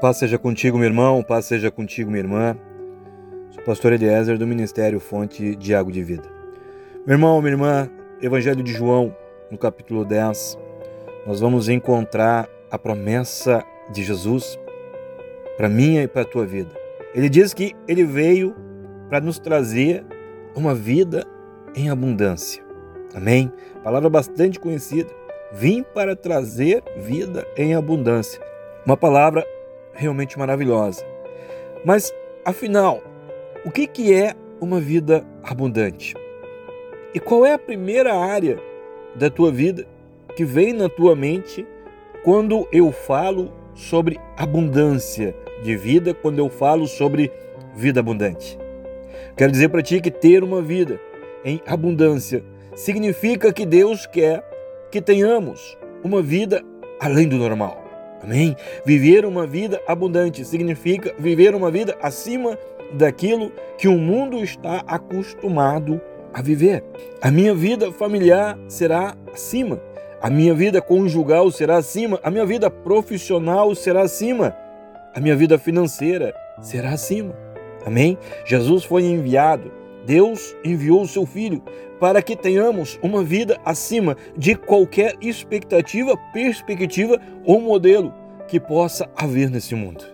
Paz seja contigo, meu irmão, paz seja contigo, minha irmã. Sou pastor Eliezer do Ministério Fonte de Água de Vida. Meu irmão, minha irmã, Evangelho de João, no capítulo 10, nós vamos encontrar a promessa de Jesus para minha e para a tua vida. Ele diz que ele veio para nos trazer uma vida em abundância. Amém? Palavra bastante conhecida. Vim para trazer vida em abundância. Uma palavra realmente maravilhosa. Mas, afinal, o que, que é uma vida abundante? E qual é a primeira área da tua vida que vem na tua mente quando eu falo sobre abundância de vida, quando eu falo sobre vida abundante? Quero dizer para ti que ter uma vida em abundância significa que Deus quer que tenhamos uma vida além do normal. Amém? Viver uma vida abundante significa viver uma vida acima daquilo que o mundo está acostumado a viver. A minha vida familiar será acima, a minha vida conjugal será acima, a minha vida profissional será acima, a minha vida financeira será acima. Amém? Jesus foi enviado, Deus enviou o seu filho para que tenhamos uma vida acima de qualquer expectativa, perspectiva ou modelo que possa haver nesse mundo.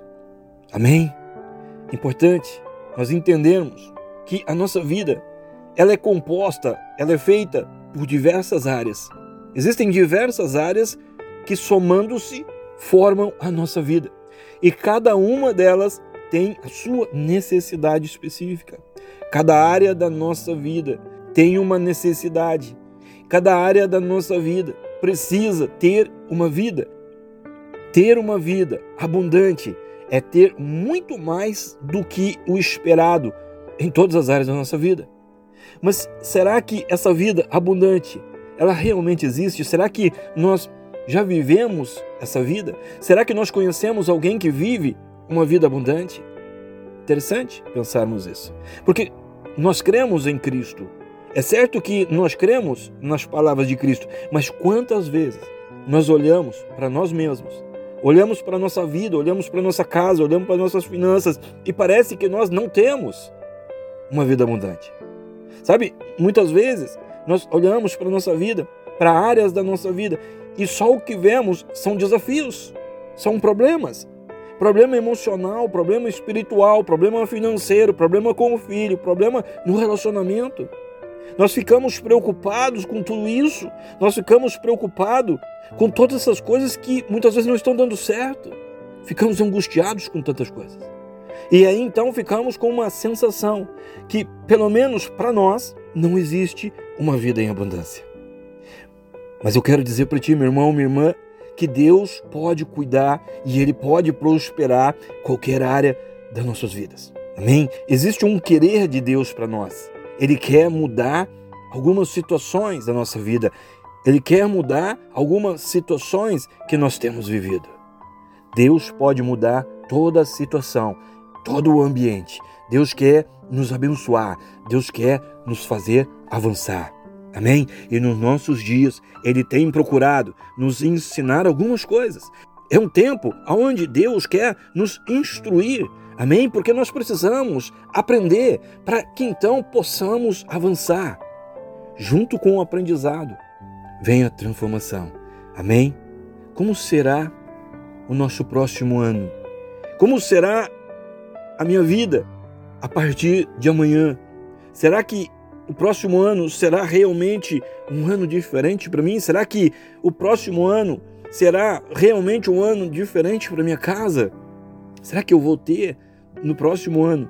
Amém? Importante nós entendermos que a nossa vida ela é composta, ela é feita por diversas áreas. Existem diversas áreas que somando-se formam a nossa vida. E cada uma delas tem a sua necessidade específica. Cada área da nossa vida tem uma necessidade. Cada área da nossa vida precisa ter uma vida. Ter uma vida abundante é ter muito mais do que o esperado em todas as áreas da nossa vida. Mas será que essa vida abundante, ela realmente existe? Será que nós já vivemos essa vida? Será que nós conhecemos alguém que vive uma vida abundante? Interessante pensarmos isso. Porque nós cremos em Cristo. É certo que nós cremos nas palavras de Cristo, mas quantas vezes nós olhamos para nós mesmos, olhamos para a nossa vida, olhamos para a nossa casa, olhamos para as nossas finanças e parece que nós não temos uma vida abundante? Sabe, muitas vezes nós olhamos para a nossa vida, para áreas da nossa vida e só o que vemos são desafios, são problemas. Problema emocional, problema espiritual, problema financeiro, problema com o filho, problema no relacionamento. Nós ficamos preocupados com tudo isso, nós ficamos preocupados com todas essas coisas que muitas vezes não estão dando certo. Ficamos angustiados com tantas coisas. E aí então ficamos com uma sensação que, pelo menos para nós, não existe uma vida em abundância. Mas eu quero dizer para ti, meu irmão, minha irmã, que Deus pode cuidar e Ele pode prosperar qualquer área das nossas vidas. Amém? Existe um querer de Deus para nós. Ele quer mudar algumas situações da nossa vida. Ele quer mudar algumas situações que nós temos vivido. Deus pode mudar toda a situação, todo o ambiente. Deus quer nos abençoar. Deus quer nos fazer avançar. Amém? E nos nossos dias, Ele tem procurado nos ensinar algumas coisas. É um tempo onde Deus quer nos instruir. Amém? Porque nós precisamos aprender para que então possamos avançar. Junto com o aprendizado vem a transformação. Amém? Como será o nosso próximo ano? Como será a minha vida a partir de amanhã? Será que o próximo ano será realmente um ano diferente para mim? Será que o próximo ano será realmente um ano diferente para minha casa? Será que eu vou ter no próximo ano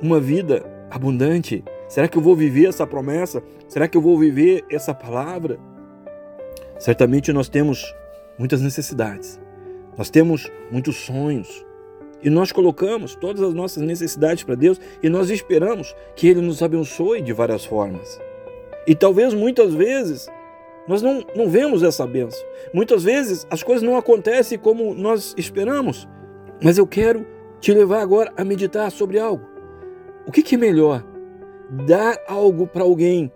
uma vida abundante? Será que eu vou viver essa promessa? Será que eu vou viver essa palavra? Certamente nós temos muitas necessidades. Nós temos muitos sonhos. E nós colocamos todas as nossas necessidades para Deus e nós esperamos que Ele nos abençoe de várias formas. E talvez muitas vezes nós não, não vemos essa benção. Muitas vezes as coisas não acontecem como nós esperamos. Mas eu quero te levar agora a meditar sobre algo. O que, que é melhor? Dar algo para alguém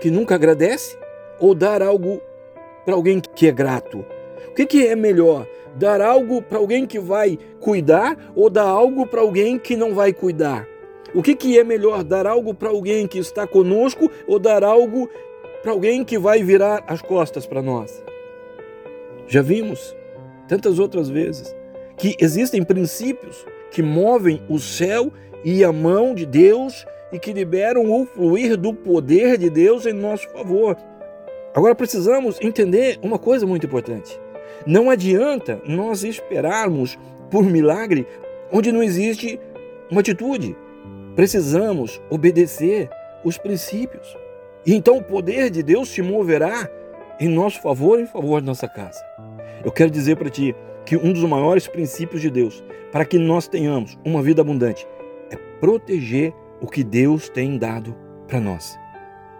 que nunca agradece ou dar algo para alguém que é grato? O que, que é melhor? Dar algo para alguém que vai cuidar ou dar algo para alguém que não vai cuidar? O que, que é melhor? Dar algo para alguém que está conosco ou dar algo para alguém que vai virar as costas para nós? Já vimos tantas outras vezes que existem princípios que movem o céu e a mão de Deus e que liberam o fluir do poder de Deus em nosso favor. Agora precisamos entender uma coisa muito importante. Não adianta nós esperarmos por milagre onde não existe uma atitude. Precisamos obedecer os princípios. E então o poder de Deus se moverá em nosso favor, em favor da nossa casa. Eu quero dizer para ti que um dos maiores princípios de Deus para que nós tenhamos uma vida abundante é proteger o que Deus tem dado para nós.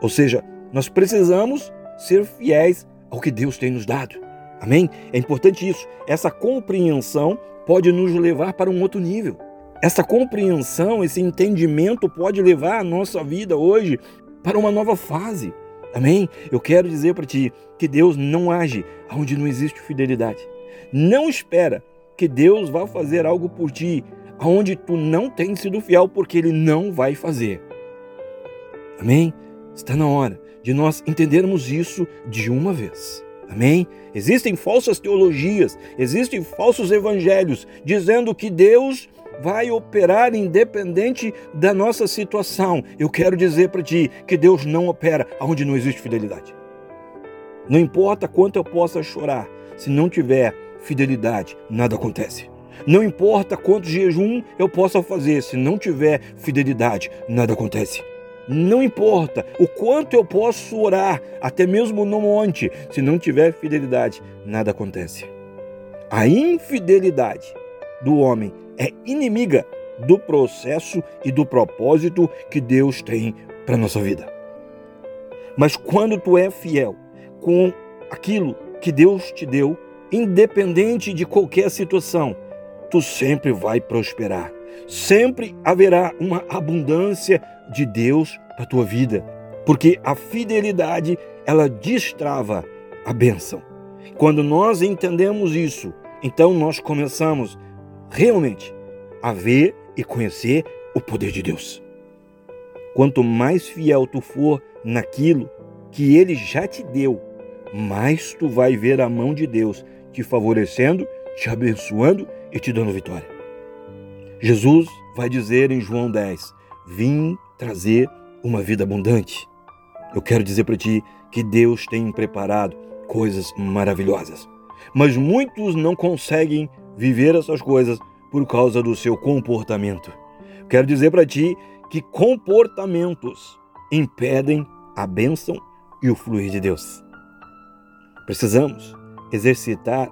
Ou seja, nós precisamos ser fiéis ao que Deus tem nos dado. Amém? É importante isso. Essa compreensão pode nos levar para um outro nível. Essa compreensão, esse entendimento pode levar a nossa vida hoje para uma nova fase. Amém? Eu quero dizer para ti que Deus não age onde não existe fidelidade. Não espera que Deus vá fazer algo por ti onde tu não tens sido fiel, porque Ele não vai fazer. Amém? Está na hora de nós entendermos isso de uma vez. Amém? Existem falsas teologias, existem falsos evangelhos dizendo que Deus vai operar independente da nossa situação. Eu quero dizer para ti que Deus não opera onde não existe fidelidade. Não importa quanto eu possa chorar, se não tiver fidelidade, nada acontece. Não importa quanto jejum eu possa fazer, se não tiver fidelidade, nada acontece. Não importa o quanto eu posso orar, até mesmo no monte, se não tiver fidelidade, nada acontece. A infidelidade do homem é inimiga do processo e do propósito que Deus tem para nossa vida. Mas quando tu é fiel com aquilo que Deus te deu, independente de qualquer situação, tu sempre vai prosperar. Sempre haverá uma abundância de Deus para a tua vida, porque a fidelidade ela destrava a bênção. Quando nós entendemos isso, então nós começamos realmente a ver e conhecer o poder de Deus. Quanto mais fiel tu for naquilo que ele já te deu, mais tu vai ver a mão de Deus te favorecendo, te abençoando e te dando vitória. Jesus vai dizer em João 10: Vim trazer uma vida abundante. Eu quero dizer para ti que Deus tem preparado coisas maravilhosas. Mas muitos não conseguem viver essas coisas por causa do seu comportamento. Quero dizer para ti que comportamentos impedem a bênção e o fluir de Deus. Precisamos exercitar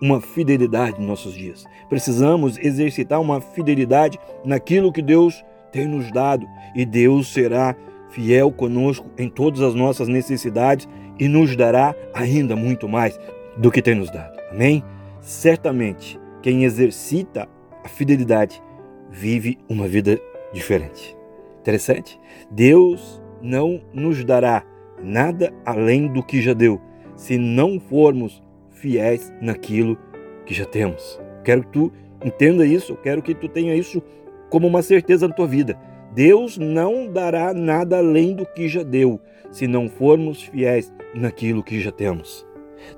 uma fidelidade nos nossos dias. Precisamos exercitar uma fidelidade naquilo que Deus tem nos dado e Deus será fiel conosco em todas as nossas necessidades e nos dará ainda muito mais do que tem nos dado. Amém? Certamente, quem exercita a fidelidade vive uma vida diferente. Interessante? Deus não nos dará nada além do que já deu, se não formos fiéis naquilo que já temos. Quero que tu entenda isso, quero que tu tenha isso como uma certeza na tua vida. Deus não dará nada além do que já deu, se não formos fiéis naquilo que já temos.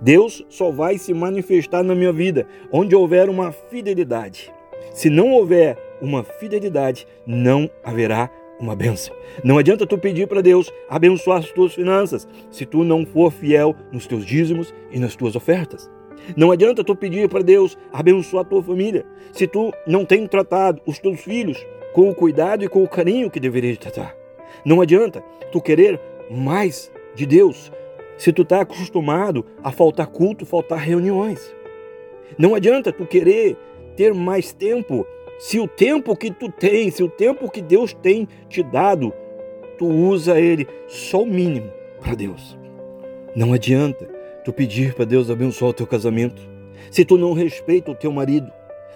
Deus só vai se manifestar na minha vida onde houver uma fidelidade. Se não houver uma fidelidade, não haverá uma benção. Não adianta tu pedir para Deus abençoar as tuas finanças se tu não for fiel nos teus dízimos e nas tuas ofertas. Não adianta tu pedir para Deus abençoar a tua família se tu não tem tratado os teus filhos com o cuidado e com o carinho que deveria tratar. Não adianta tu querer mais de Deus se tu está acostumado a faltar culto, faltar reuniões. Não adianta tu querer ter mais tempo se o tempo que tu tens, se o tempo que Deus tem te dado, tu usa ele só o mínimo para Deus. Não adianta tu pedir para Deus abençoar o teu casamento, se tu não respeita o teu marido,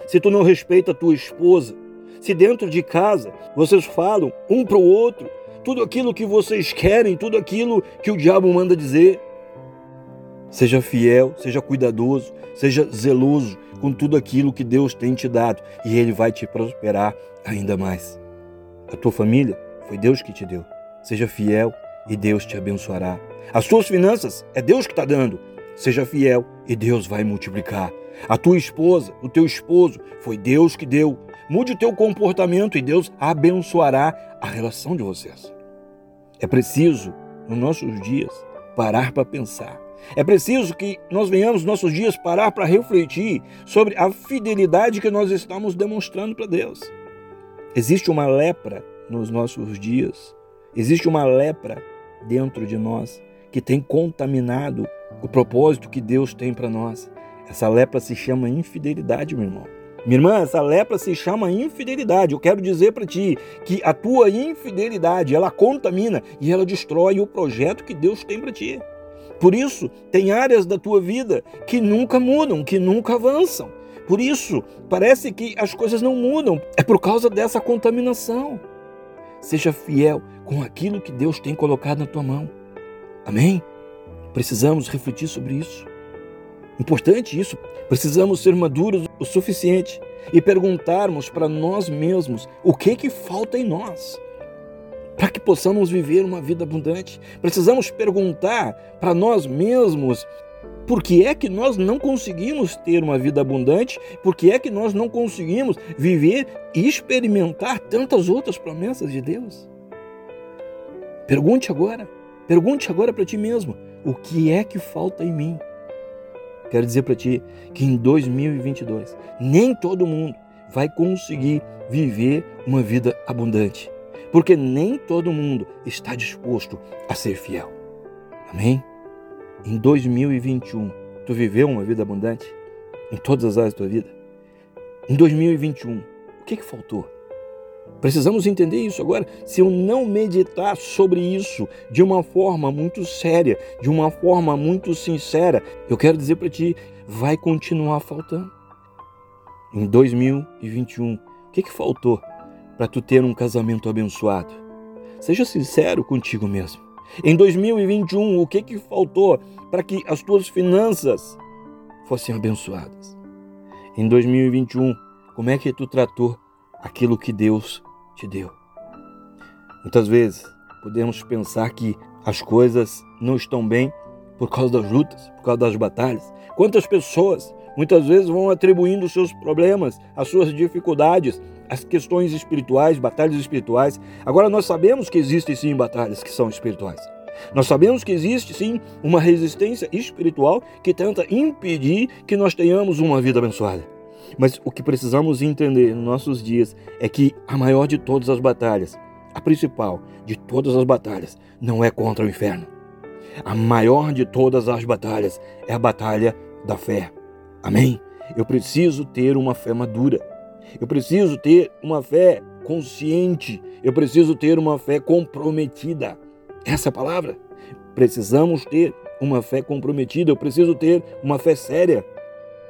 se tu não respeita a tua esposa, se dentro de casa vocês falam um para o outro tudo aquilo que vocês querem, tudo aquilo que o diabo manda dizer. Seja fiel, seja cuidadoso, seja zeloso com tudo aquilo que Deus tem te dado e Ele vai te prosperar ainda mais. A tua família foi Deus que te deu. Seja fiel e Deus te abençoará. As tuas finanças é Deus que está dando. Seja fiel e Deus vai multiplicar. A tua esposa, o teu esposo, foi Deus que deu. Mude o teu comportamento e Deus abençoará a relação de vocês. É preciso, nos nossos dias, parar para pensar. É preciso que nós venhamos, nos nossos dias, parar para refletir sobre a fidelidade que nós estamos demonstrando para Deus. Existe uma lepra nos nossos dias, existe uma lepra dentro de nós que tem contaminado o propósito que Deus tem para nós. Essa lepra se chama infidelidade, meu irmão. Minha irmã, essa lepra se chama infidelidade. Eu quero dizer para ti que a tua infidelidade, ela contamina e ela destrói o projeto que Deus tem para ti. Por isso, tem áreas da tua vida que nunca mudam, que nunca avançam. Por isso, parece que as coisas não mudam. É por causa dessa contaminação. Seja fiel com aquilo que Deus tem colocado na tua mão. Amém? Precisamos refletir sobre isso. Importante isso. Precisamos ser maduros o suficiente e perguntarmos para nós mesmos o que que falta em nós para que possamos viver uma vida abundante. Precisamos perguntar para nós mesmos por que é que nós não conseguimos ter uma vida abundante? Por que é que nós não conseguimos viver e experimentar tantas outras promessas de Deus? Pergunte agora, pergunte agora para ti mesmo: o que é que falta em mim? Quero dizer para ti que em 2022 nem todo mundo vai conseguir viver uma vida abundante, porque nem todo mundo está disposto a ser fiel. Amém? Em 2021, tu viveu uma vida abundante em todas as áreas da tua vida? Em 2021, o que, que faltou? Precisamos entender isso agora. Se eu não meditar sobre isso de uma forma muito séria, de uma forma muito sincera, eu quero dizer para ti, vai continuar faltando. Em 2021, o que, que faltou para tu ter um casamento abençoado? Seja sincero contigo mesmo. Em 2021, o que, que faltou para que as tuas finanças fossem abençoadas? Em 2021, como é que tu tratou aquilo que Deus te deu. Muitas vezes podemos pensar que as coisas não estão bem por causa das lutas, por causa das batalhas. Quantas pessoas muitas vezes vão atribuindo os seus problemas, as suas dificuldades, as questões espirituais, batalhas espirituais. Agora nós sabemos que existem sim batalhas que são espirituais. Nós sabemos que existe sim uma resistência espiritual que tenta impedir que nós tenhamos uma vida abençoada. Mas o que precisamos entender nos nossos dias é que a maior de todas as batalhas, a principal de todas as batalhas, não é contra o inferno. A maior de todas as batalhas é a batalha da fé. Amém? Eu preciso ter uma fé madura. Eu preciso ter uma fé consciente. Eu preciso ter uma fé comprometida. Essa é a palavra. Precisamos ter uma fé comprometida. Eu preciso ter uma fé séria.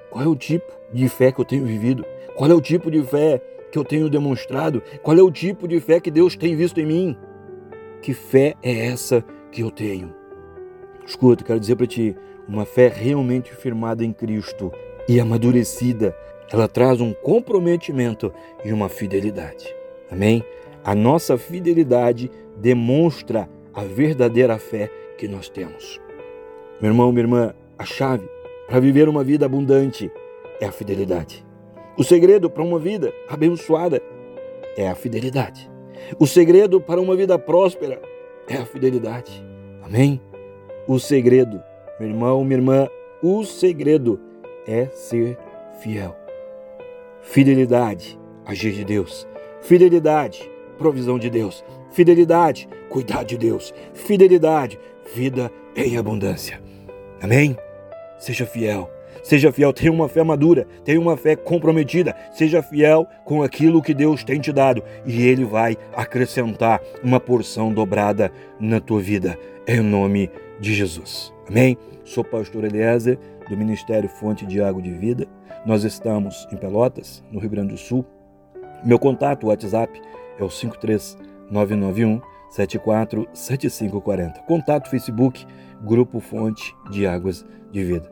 Qual é o tipo de fé que eu tenho vivido? Qual é o tipo de fé que eu tenho demonstrado? Qual é o tipo de fé que Deus tem visto em mim? Que fé é essa que eu tenho? Escuta, quero dizer para ti, uma fé realmente firmada em Cristo e amadurecida, ela traz um comprometimento e uma fidelidade. Amém? A nossa fidelidade demonstra a verdadeira fé que nós temos. Meu irmão, minha irmã, a chave para viver uma vida abundante é a fidelidade. O segredo para uma vida abençoada é a fidelidade. O segredo para uma vida próspera é a fidelidade. Amém? O segredo, meu irmão, minha irmã, o segredo é ser fiel. Fidelidade, agir de Deus. Fidelidade, provisão de Deus. Fidelidade, cuidar de Deus. Fidelidade, vida em abundância. Amém? Seja fiel, Seja fiel, tenha uma fé madura, tenha uma fé comprometida. Seja fiel com aquilo que Deus tem te dado e Ele vai acrescentar uma porção dobrada na tua vida. Em nome de Jesus. Amém? Sou pastor Eliezer, do Ministério Fonte de Água de Vida. Nós estamos em Pelotas, no Rio Grande do Sul. Meu contato, WhatsApp, é o 53991 747540. Contato Facebook, Grupo Fonte de Águas de Vida.